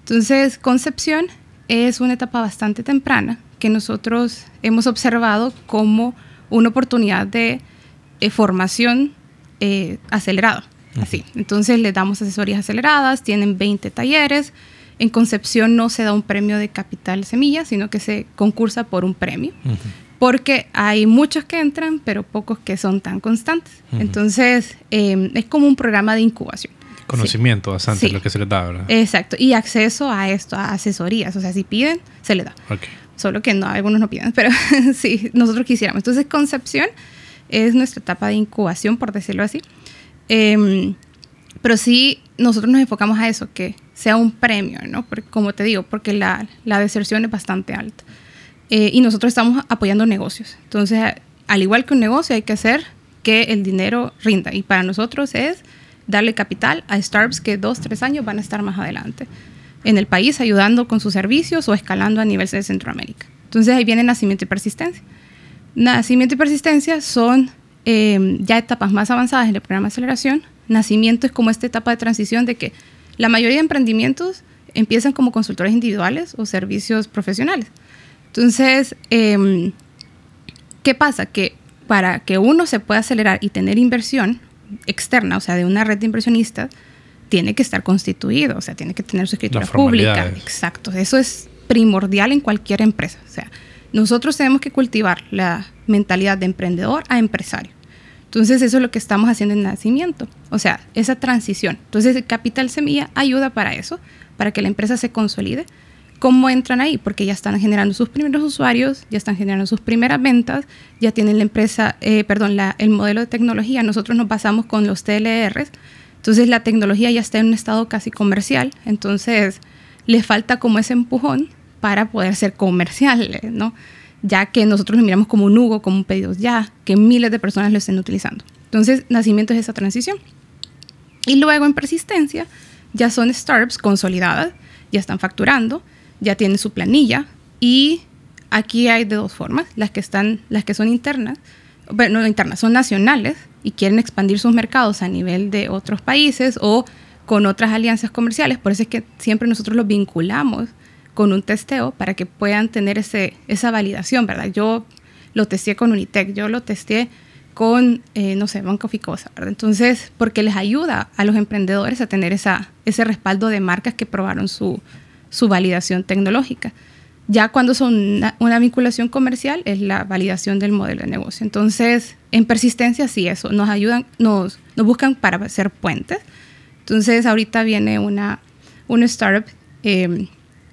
Entonces, concepción es una etapa bastante temprana que nosotros hemos observado como una oportunidad de eh, formación eh, acelerada. Así. Entonces, les damos asesorías aceleradas, tienen 20 talleres. En concepción no se da un premio de capital semilla, sino que se concursa por un premio. Porque hay muchos que entran, pero pocos que son tan constantes. Entonces, eh, es como un programa de incubación. Conocimiento bastante lo que se les da, ¿verdad? Exacto. Y acceso a esto, a asesorías. O sea, si piden, se les da. Solo que no, algunos no piden, pero sí, nosotros quisiéramos. Entonces, concepción es nuestra etapa de incubación, por decirlo así. Em, pero sí, nosotros nos enfocamos a eso, que sea un premio, ¿no? Porque, como te digo, porque la, la deserción es bastante alta. Eh, y nosotros estamos apoyando negocios. Entonces, al igual que un negocio, hay que hacer que el dinero rinda. Y para nosotros es darle capital a startups que dos, tres años van a estar más adelante en el país ayudando con sus servicios o escalando a nivel de Centroamérica. Entonces ahí viene nacimiento y persistencia. Nacimiento y persistencia son em, ya etapas más avanzadas en el programa de aceleración. Nacimiento es como esta etapa de transición de que la mayoría de emprendimientos empiezan como consultores individuales o servicios profesionales. Entonces, em, ¿qué pasa? Que para que uno se pueda acelerar y tener inversión externa, o sea, de una red de inversionistas, tiene que estar constituido, o sea, tiene que tener su escritura pública. Exacto, eso es primordial en cualquier empresa. O sea, nosotros tenemos que cultivar la mentalidad de emprendedor a empresario. Entonces, eso es lo que estamos haciendo en Nacimiento, o sea, esa transición. Entonces, el Capital Semilla ayuda para eso, para que la empresa se consolide. ¿Cómo entran ahí? Porque ya están generando sus primeros usuarios, ya están generando sus primeras ventas, ya tienen la empresa, eh, perdón, el modelo de tecnología. Nosotros nos basamos con los TLRs, entonces la tecnología ya está en un estado casi comercial, entonces le falta como ese empujón para poder ser comercial, ¿no? Ya que nosotros lo miramos como un Hugo, como un pedido ya, que miles de personas lo estén utilizando. Entonces, nacimiento es esa transición. Y luego en persistencia, ya son startups consolidadas, ya están facturando, ya tienen su planilla y aquí hay de dos formas, las que están las que son internas, bueno, no internas, son nacionales y quieren expandir sus mercados a nivel de otros países o con otras alianzas comerciales, por eso es que siempre nosotros los vinculamos con un testeo para que puedan tener ese, esa validación, ¿verdad? Yo lo testé con Unitec, yo lo testé con, eh, no sé, Banco Ficosa, ¿verdad? Entonces, porque les ayuda a los emprendedores a tener esa, ese respaldo de marcas que probaron su, su validación tecnológica. Ya cuando son una, vinculación comercial es la validación del modelo de negocio. Entonces, en persistencia sí, eso, nos ayudan, nos, buscan para hacer puentes. Entonces, ahorita viene una, una startup eh,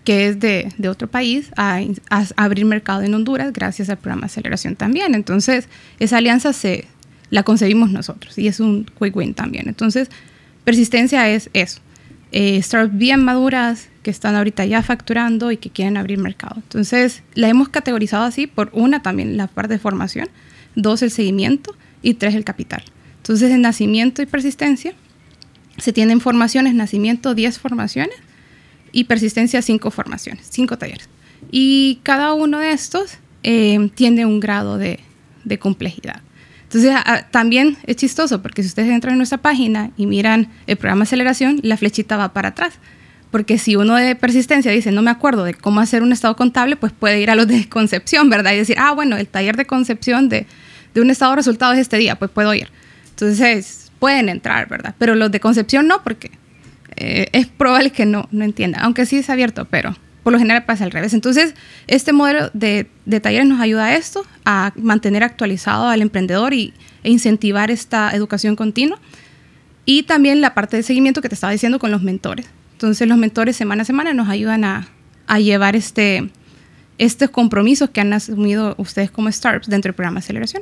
que es de, otro país a, a, abrir mercado en Honduras gracias al programa de aceleración también. Entonces, esa alianza se, la concebimos nosotros y es un quick win también. Entonces, persistencia es eso. Eh, startups bien maduras, que están ahorita ya facturando y que quieren abrir mercado. Entonces, la hemos categorizado así por una también la parte de formación, dos el seguimiento y tres el capital. Entonces, en nacimiento y persistencia se tienen formaciones, nacimiento 10 formaciones y persistencia 5 formaciones, 5 talleres. Y cada uno de estos eh, tiene un grado de, complejidad. Entonces, también es chistoso porque si ustedes entran en nuestra página y miran el programa aceleración, la flechita va para atrás. Porque si uno de persistencia dice, no me acuerdo de cómo hacer un estado contable, pues puede ir a los de concepción, ¿verdad? Y decir, ah, bueno, el taller de concepción de, de un estado de resultados es este día, pues puedo ir. Entonces, pueden entrar, ¿verdad? Pero los de concepción no, porque eh, es probable que no, no entiendan, aunque sí es abierto, pero por lo general pasa al revés. Entonces, este modelo de, de talleres nos ayuda a esto, a mantener actualizado al emprendedor y, e incentivar esta educación continua. Y también la parte de seguimiento que te estaba diciendo con los mentores. Entonces los mentores semana a semana nos ayudan a, a llevar este, estos compromisos que han asumido ustedes como startups dentro del programa de aceleración,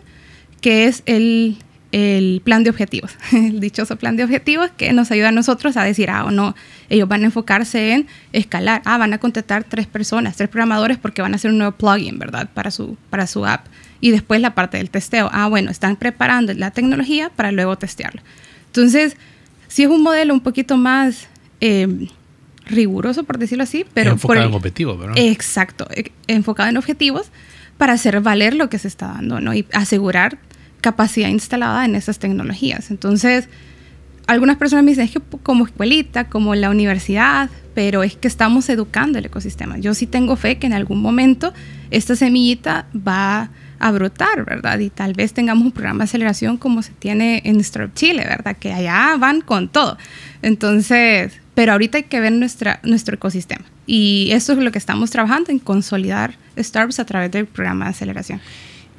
que es el, el plan de objetivos, el dichoso plan de objetivos que nos ayuda a nosotros a decir, ah, o no, ellos van a enfocarse en escalar, ah, van a contratar tres personas, tres programadores porque van a hacer un nuevo plugin, ¿verdad? Para su, para su app. Y después la parte del testeo, ah, bueno, están preparando la tecnología para luego testearlo. Entonces, si es un modelo un poquito más eh, riguroso, por decirlo así, pero... Enfocado en objetivos, ¿verdad? Exacto, e, enfocado en objetivos para hacer valer lo que se está dando, ¿no? Y asegurar capacidad instalada en esas tecnologías. Entonces, algunas personas me dicen, es que como escuelita, como la universidad, pero es que estamos educando el ecosistema. Yo sí tengo fe que en algún momento esta semillita va a brotar, ¿verdad? Y tal vez tengamos un programa de aceleración como se tiene en Startup Chile, ¿verdad? Que allá van con todo. Entonces, pero ahorita hay que ver nuestra, nuestro ecosistema. Y eso es lo que estamos trabajando en consolidar startups a través del programa de aceleración.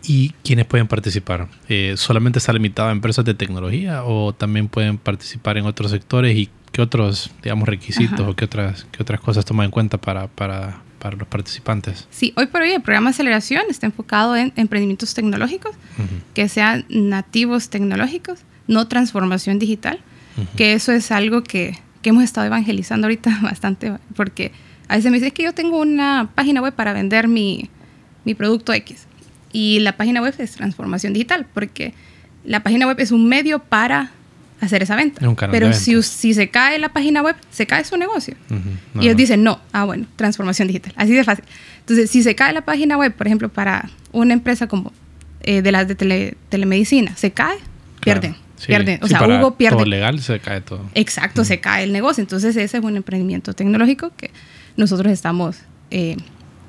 ¿Y quiénes pueden participar? Eh, ¿Solamente está limitado a empresas de tecnología o también pueden participar en otros sectores? ¿Y qué otros, digamos, requisitos o qué otras, qué otras cosas toman en cuenta para, para, para, los participantes? Sí, hoy por hoy el programa de aceleración está enfocado en emprendimientos tecnológicos, que sean nativos tecnológicos, no transformación digital, que eso es algo que que hemos estado evangelizando ahorita bastante, porque a veces me dice, es que yo tengo una página web para vender mi, mi producto X. Y la página web es transformación digital, porque la página web es un medio para hacer esa venta. Pero si, si, se cae la página web, se cae su negocio. y ellos dicen, no, ah, bueno, transformación digital. Así de fácil. Entonces, si se cae la página web, por ejemplo, para una empresa como eh, de las de telemedicina, se cae, pierden. Sí, pierde, o sí, sea, para Hugo pierde. Todo legal se cae todo. Exacto, se cae el negocio. Entonces ese es un emprendimiento tecnológico que nosotros estamos eh,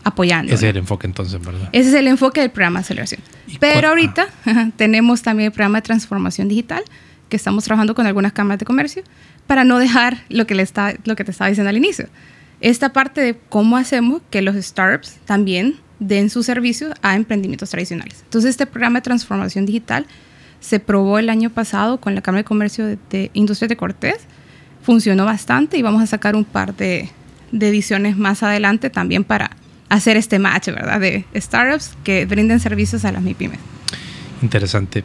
apoyando. Ese ¿no? es el enfoque entonces, ¿verdad? Ese es el enfoque del programa de aceleración. ¿Y Pero ahorita tenemos también el programa de transformación digital, que estamos trabajando con algunas cámaras de comercio, para no dejar lo que, le está, lo que te estaba diciendo al inicio. Esta parte de cómo hacemos que los startups también den sus servicios a emprendimientos tradicionales. Entonces, este programa de transformación digital se probó el año pasado con la Cámara de Comercio de, de Industrias de Cortés. Funcionó bastante y vamos a sacar un par de, de ediciones más adelante también para hacer este match, ¿verdad? De startups que brinden servicios a las MIPIMES. Interesante.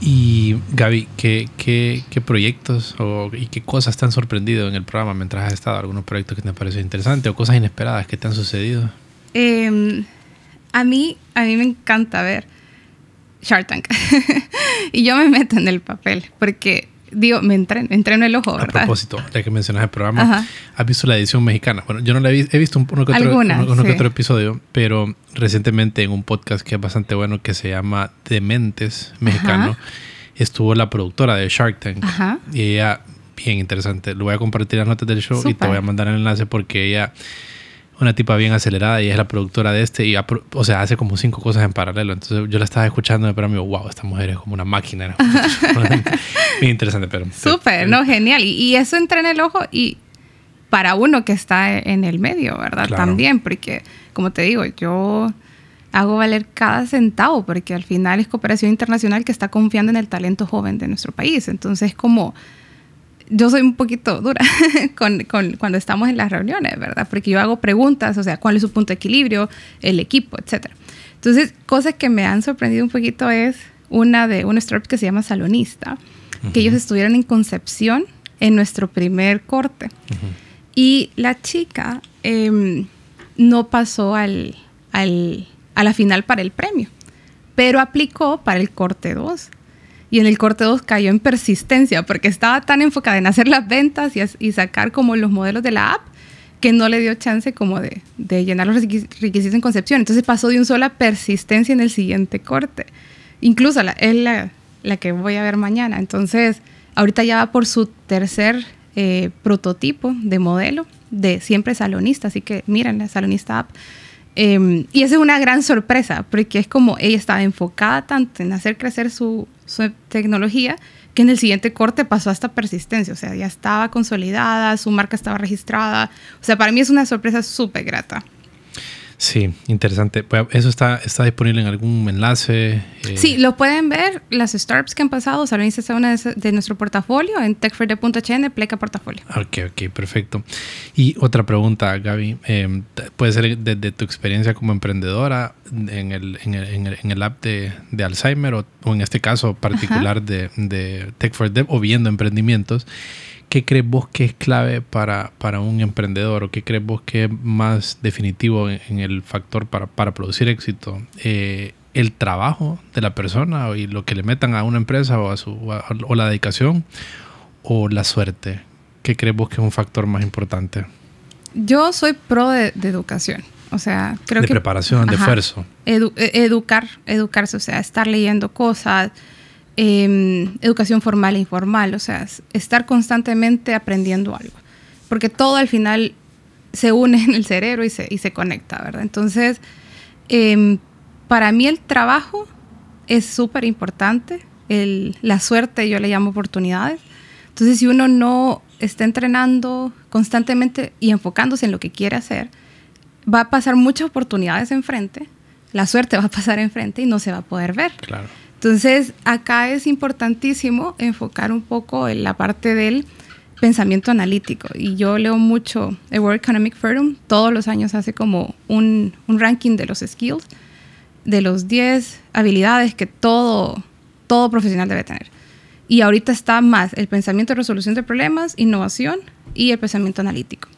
Y Gaby, ¿qué, qué, qué proyectos o, y qué cosas te han sorprendido en el programa mientras has estado? ¿Algunos proyectos que te han parecido interesantes o cosas inesperadas que te han sucedido? Eh, a, mí, a mí me encanta ver Shark Tank. y yo me meto en el papel porque, digo, me entreno, entreno el ojo, A propósito, ya que mencionas el programa, Ajá. ¿has visto la edición mexicana? Bueno, yo no la he visto, he visto un- uno que otro, Algunas, uno- uno que sí. otro episodio, pero recientemente en un podcast que es bastante bueno que se llama Dementes Mexicano, Ajá. estuvo la productora de Shark Tank. Ajá. Y ella, bien interesante, lo voy a compartir las notas del show y te voy a mandar el enlace porque ella, una tipa bien acelerada y es la productora de este y, o sea, hace como cinco cosas en paralelo. Entonces yo la estaba escuchando, pero me digo, wow, esta mujer es como una máquina. bien interesante, pero... Súper, ¿no? Genial. Y, y eso entrena el ojo y para uno que está en el medio, ¿verdad? Claro. También, porque, como te digo, yo hago valer cada centavo, porque al final es cooperación internacional que está confiando en el talento joven de nuestro país. Entonces, como yo soy un poquito dura con, con- cuando estamos en las reuniones, ¿verdad? Porque yo hago preguntas, o sea, cuál es su punto de equilibrio, el equipo, etcétera. Entonces, cosas que me han sorprendido un poquito es una de un startup que se llama Salonista, que ellos estuvieron en concepción en nuestro primer corte. Y la chica em, no pasó al, al- a la final para el premio, pero aplicó para el corte 2. Y en el corte 2 cayó en persistencia porque estaba tan enfocada en hacer las ventas y, sacar como los modelos de la app que no le dio chance como de, llenar los requis- requisitos en concepción. Entonces pasó de un solo a persistencia en el siguiente corte. Incluso es la, la que voy a ver mañana. Entonces, ahorita ya va por su tercer eh, prototipo de modelo de siempre salonista. Así que miren la salonista app. Eh, y esa es una gran sorpresa, porque es como ella estaba enfocada tanto en hacer crecer su, su tecnología que en el siguiente corte pasó hasta persistencia. O sea, ya estaba consolidada, su marca estaba registrada. O sea, para mí es una sorpresa súper grata. Sí, interesante. Pues, ¿Eso está, está disponible en algún enlace? Eh, Sí, lo pueden ver, las startups que han pasado, Salonista es una de, de nuestro portafolio en techfreede.hn, pleca portafolio. Ok, ok, perfecto. Y otra pregunta, Gaby. eh, t- puede ser desde tu experiencia como emprendedora en el, en el, en el, en el app de, de Alzheimer o, o en este caso particular de, de Tech for Dev o viendo emprendimientos. ¿Qué crees vos que es clave para, para un emprendedor o qué crees vos que es más definitivo en, en el factor para, para producir éxito? Eh, ¿El trabajo de la persona y lo que le metan a una empresa o, a su, o, a- o la dedicación o la suerte? ¿Qué crees vos que es un factor más importante? Yo soy pro de, de educación, o sea, creo de que... preparación, de Ajá. esfuerzo. Edu- educar, educarse, o sea, estar leyendo cosas, eh, educación formal e informal, o sea, es- estar constantemente aprendiendo algo. Porque todo al final se une en el cerebro y se, y se conecta, ¿verdad? Entonces, eh, para mí el trabajo es súper importante. La suerte yo le llamo oportunidades. Entonces, si uno no está entrenando constantemente y enfocándose en lo que quiere hacer, va a pasar muchas oportunidades enfrente, la suerte va a pasar enfrente y no se va a poder ver. Claro. Entonces, acá es importantísimo enfocar un poco en la parte del pensamiento analítico. Y yo leo mucho el World Economic Forum, todos los años hace como un, un ranking de los skills, de los 10 habilidades que todo, todo profesional debe tener. Y ahorita está más el pensamiento de resolución de problemas, innovación y el pensamiento analítico.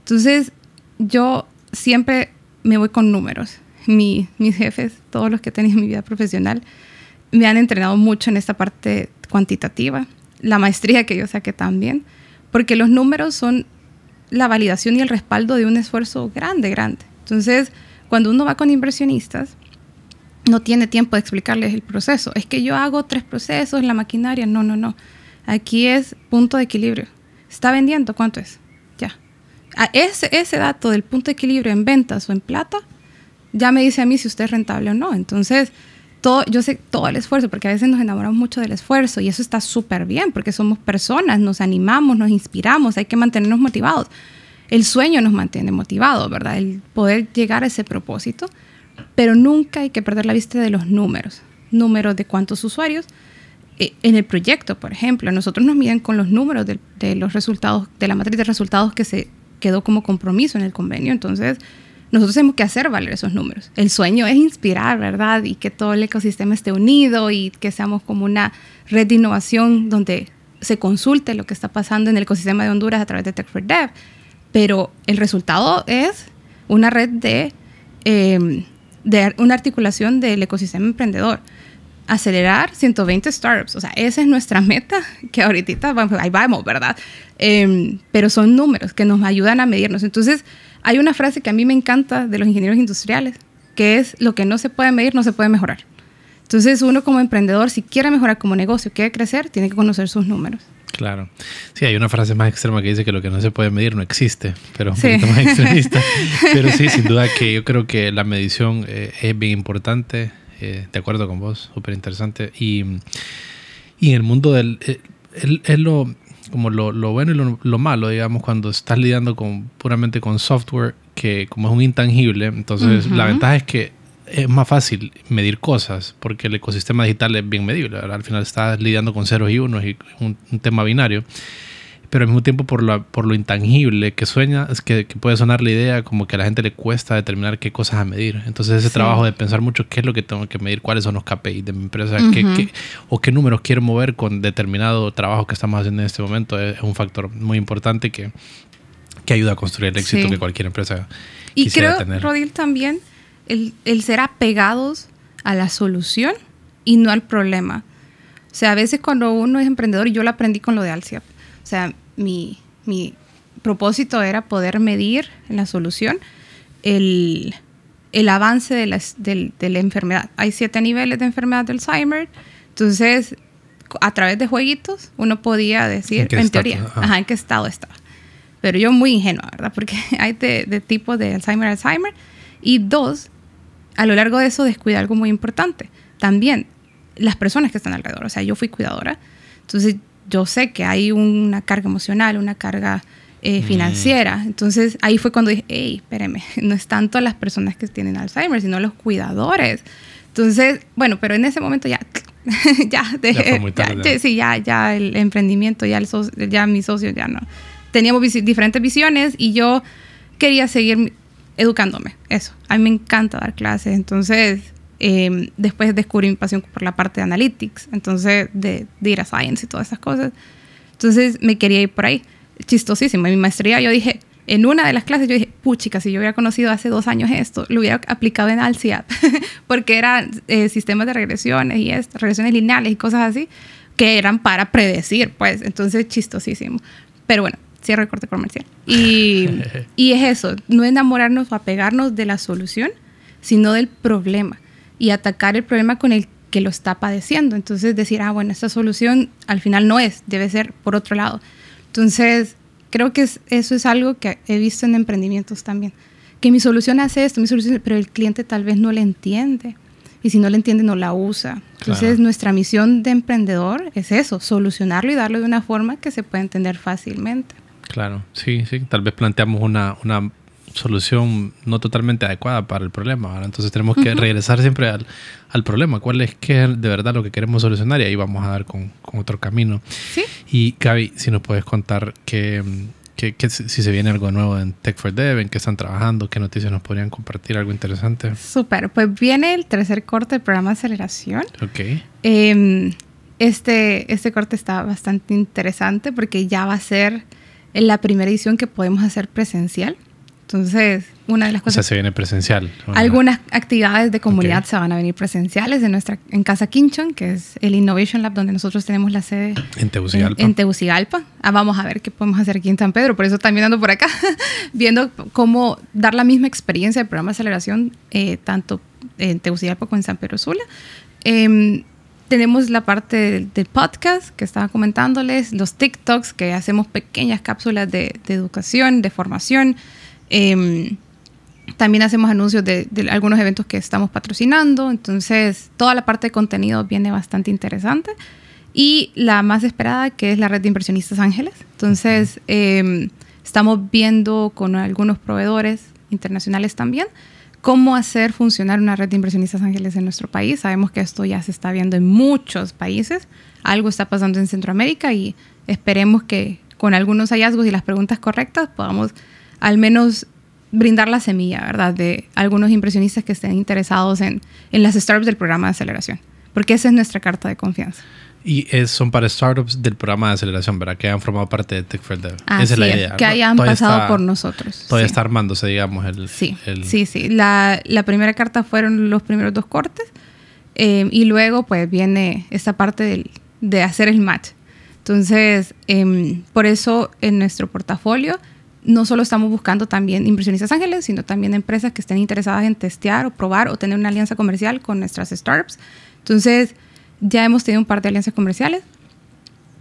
Entonces, yo siempre me voy con números. Mi- mis jefes, todos los que he tenido en mi vida profesional, me han entrenado mucho en esta parte cuantitativa, la maestría que yo saqué también, porque los números son la validación y el respaldo de un esfuerzo grande, grande. Entonces, cuando uno va con inversionistas, no tiene tiempo de explicarles el proceso. Es que yo hago tres procesos, la maquinaria, no, no, no. Aquí es punto de equilibrio. ¿Está vendiendo? ¿Cuánto es? Ya. A ese, ese dato del punto de equilibrio en ventas o en plata, ya me dice a mí si usted es rentable o no. Entonces, todo, yo sé todo el esfuerzo, porque a veces nos enamoramos mucho del esfuerzo y eso está súper bien, porque somos personas, nos animamos, nos inspiramos, hay que mantenernos motivados. El sueño nos mantiene motivados, ¿verdad? El poder llegar a ese propósito pero nunca hay que perder la vista de los números, números de cuántos usuarios. Eh, en el proyecto, por ejemplo, nosotros nos miden con los números de, de, los resultados, de la matriz de resultados que se quedó como compromiso en el convenio. Entonces, nosotros tenemos que hacer valer esos números. El sueño es inspirar, ¿verdad? Y que todo el ecosistema esté unido y que seamos como una red de innovación donde se consulte lo que está pasando en el ecosistema de Honduras a través de Tech for Dev. Pero el resultado es una red de eh, de una articulación del ecosistema emprendedor. Acelerar 120 startups. O sea, esa es nuestra meta, que ahorita ahí vamos, ¿verdad? Em, pero son números que nos ayudan a medirnos. Entonces, hay una frase que a mí me encanta de los ingenieros industriales, que es lo que no se puede medir, no se puede mejorar. Entonces, uno como emprendedor, si quiere mejorar como negocio, quiere crecer, tiene que conocer sus números. Claro. Sí, hay una frase más extrema que dice que lo que no se puede medir no existe, pero un poquito más extremista. pero sí, sin duda que yo creo que la medición eh, es bien importante. Eh, de acuerdo con vos, súper interesante. Y, y, en el mundo del... Eh, es lo, como lo, lo bueno y lo, lo, malo, digamos, cuando estás lidiando con, puramente con software que como es un intangible, entonces la ventaja es que es más fácil medir cosas porque el ecosistema digital es bien medible. Al final estás lidiando con ceros y unos y un, tema binario. Pero al mismo tiempo, por lo, por lo intangible que sueña, es que, puede sonar la idea como que a la gente le cuesta determinar qué cosas a medir. Entonces, ese trabajo de pensar mucho qué es lo que tengo que medir, cuáles son los KPIs de mi empresa, qué, o qué números quiero mover con determinado trabajo que estamos haciendo en este momento, es, un factor muy importante que, que ayuda a construir el éxito que cualquier empresa y quisiera creo, Rodil, también el, ser apegados a la solución y no al problema. O sea, a veces cuando uno es emprendedor, y yo lo aprendí con lo de Alciap, o sea, mi, mi propósito era poder medir en la solución el, el avance de la, de, de la, enfermedad. Hay siete niveles de enfermedad de Alzheimer, entonces a través de jueguitos uno podía decir, en, teoría, ajá. en qué estado estaba. Pero yo muy ingenua, ¿verdad? Porque hay de, de tipo de Alzheimer Alzheimer. Y dos, a lo largo de eso descuida algo muy importante. También las personas que están alrededor. O sea, yo fui cuidadora, entonces yo sé que hay una carga emocional, una carga eh, mm. financiera. Entonces ahí fue cuando dije, hey, espéreme, no es tanto las personas que tienen Alzheimer, sino los cuidadores. Entonces, bueno, pero en ese momento ya, ya, ya, sí, ya, ya el emprendimiento, ya, el ya mi socio ya no. Teníamos diferentes visiones y yo quería seguir educándome, eso. A mí me encanta dar clases, entonces eh, después descubrí mi pasión por la parte de analytics, entonces de, data science y todas esas cosas. Entonces me quería ir por ahí. Chistosísimo. En mi maestría yo dije, en una de las clases yo dije, puchica, si yo hubiera conocido hace dos años esto, lo hubiera aplicado en ALCIAP, porque eran eh, sistemas de regresiones y esto, regresiones lineales y cosas así, que eran para predecir, pues, entonces chistosísimo. Pero bueno, cierre el corte comercial. Y, y es eso, no enamorarnos o apegarnos de la solución, sino del problema y atacar el problema con el que lo está padeciendo. Entonces decir, ah, bueno, esta solución al final no es, debe ser por otro lado. Entonces, creo que eso es algo que he visto en emprendimientos también. Que mi solución hace esto, mi solución, pero el cliente tal vez no le entiende. Y si no le entiende, no la usa. Entonces, nuestra misión de emprendedor es eso, solucionarlo y darlo de una forma que se pueda entender fácilmente. Claro, sí, sí. Tal vez planteamos una, una solución no totalmente adecuada para el problema. Entonces tenemos que regresar siempre al, al, problema. ¿Cuál es que de verdad lo que queremos solucionar? Y ahí vamos a dar con, con otro camino. Sí. Y Gaby, si nos puedes contar que, que, si se viene algo nuevo en Tech for Dev, en qué están trabajando, qué noticias nos podrían compartir, algo interesante. Súper. Pues viene el tercer corte del programa de aceleración. Ok. Eh, este, este corte está bastante interesante porque ya va a ser la primera edición que podemos hacer presencial. Entonces, una de las cosas... O sea, se viene presencial. Algunas actividades de comunidad se van a venir presenciales en, nuestra, en Casa Quinchon, que es el Innovation Lab donde nosotros tenemos la sede... En Tegucigalpa. En, Tegucigalpa. Ah, vamos a ver qué podemos hacer aquí en San Pedro. Por eso también ando por acá, viendo cómo dar la misma experiencia del programa de aceleración, eh, tanto en Tegucigalpa como en San Pedro Sula. Em, tenemos la parte del, podcast que estaba comentándoles, los TikToks que hacemos pequeñas cápsulas de, educación, de formación. Em, también hacemos anuncios de, de, algunos eventos que estamos patrocinando. Entonces, toda la parte de contenido viene bastante interesante. Y la más esperada, que es la red de inversionistas ángeles. Entonces, eh, estamos viendo con algunos proveedores internacionales también cómo hacer funcionar una red de inversionistas ángeles en nuestro país. Sabemos que esto ya se está viendo en muchos países. Algo está pasando en Centroamérica y esperemos que con algunos hallazgos y las preguntas correctas podamos al menos brindar la semilla, ¿verdad? De algunos inversionistas que estén interesados en, en las startups del programa de aceleración, porque esa es nuestra carta de confianza. Y es, son para startups del programa de aceleración, ¿verdad? Que han formado parte de Tech Dev. Esa es la idea. Que hayan pasado por nosotros. Todavía está armándose, digamos. El, sí, sí, sí. La, la, primera carta fueron los primeros dos cortes. Eh, y luego, pues, viene esta parte de hacer el match. Entonces, em, por eso en nuestro portafolio no solo estamos buscando también inversionistas ángeles, sino también empresas que estén interesadas en testear o probar o tener una alianza comercial con nuestras startups. Entonces, ya hemos tenido un par de alianzas comerciales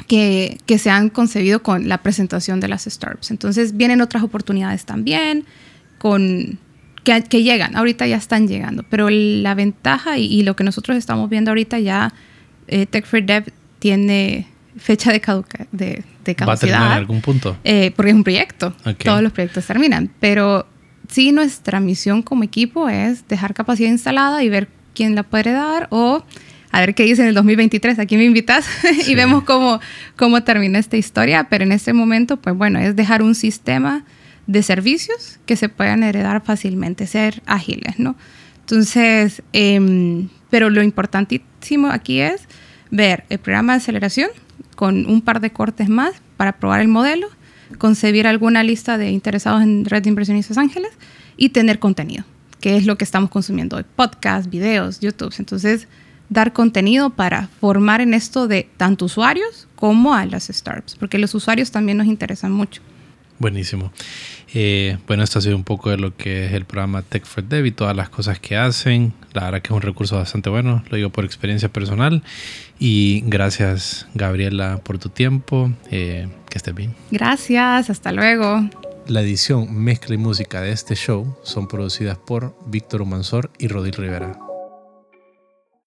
que, que, se han concebido con la presentación de las startups. Entonces vienen otras oportunidades también con, que, llegan, ahorita ya están llegando, pero la ventaja y, lo que nosotros estamos viendo ahorita ya, eh, Dev tiene fecha de, caduca, de, de caducidad. ¿Va a terminar en algún punto? Eh, porque es un proyecto, todos los proyectos terminan, pero sí nuestra misión como equipo es dejar capacidad instalada y ver quién la puede dar o a ver qué dice en el 2023, aquí me invitas y vemos cómo, cómo termina esta historia, pero en este momento, pues bueno, es dejar un sistema de servicios que se puedan heredar fácilmente, ser ágiles, ¿no? Entonces, em, pero lo importantísimo aquí es ver el programa de aceleración con un par de cortes más para probar el modelo, concebir alguna lista de interesados en red de inversionistas ángeles y tener contenido, que es lo que estamos consumiendo hoy, podcasts, videos, YouTube. Entonces, dar contenido para formar en esto de tanto usuarios como a las startups, porque los usuarios también nos interesan mucho. Buenísimo. Eh, bueno, esto ha sido un poco de lo que es el programa Tech for Dev y todas las cosas que hacen. La verdad que es un recurso bastante bueno, lo digo por experiencia personal. Y gracias, Gabriela, por tu tiempo. Eh, que estés bien. Gracias, hasta luego. La edición, mezcla y música de este show son producidas por Víctor Humansor y Rodil Rivera.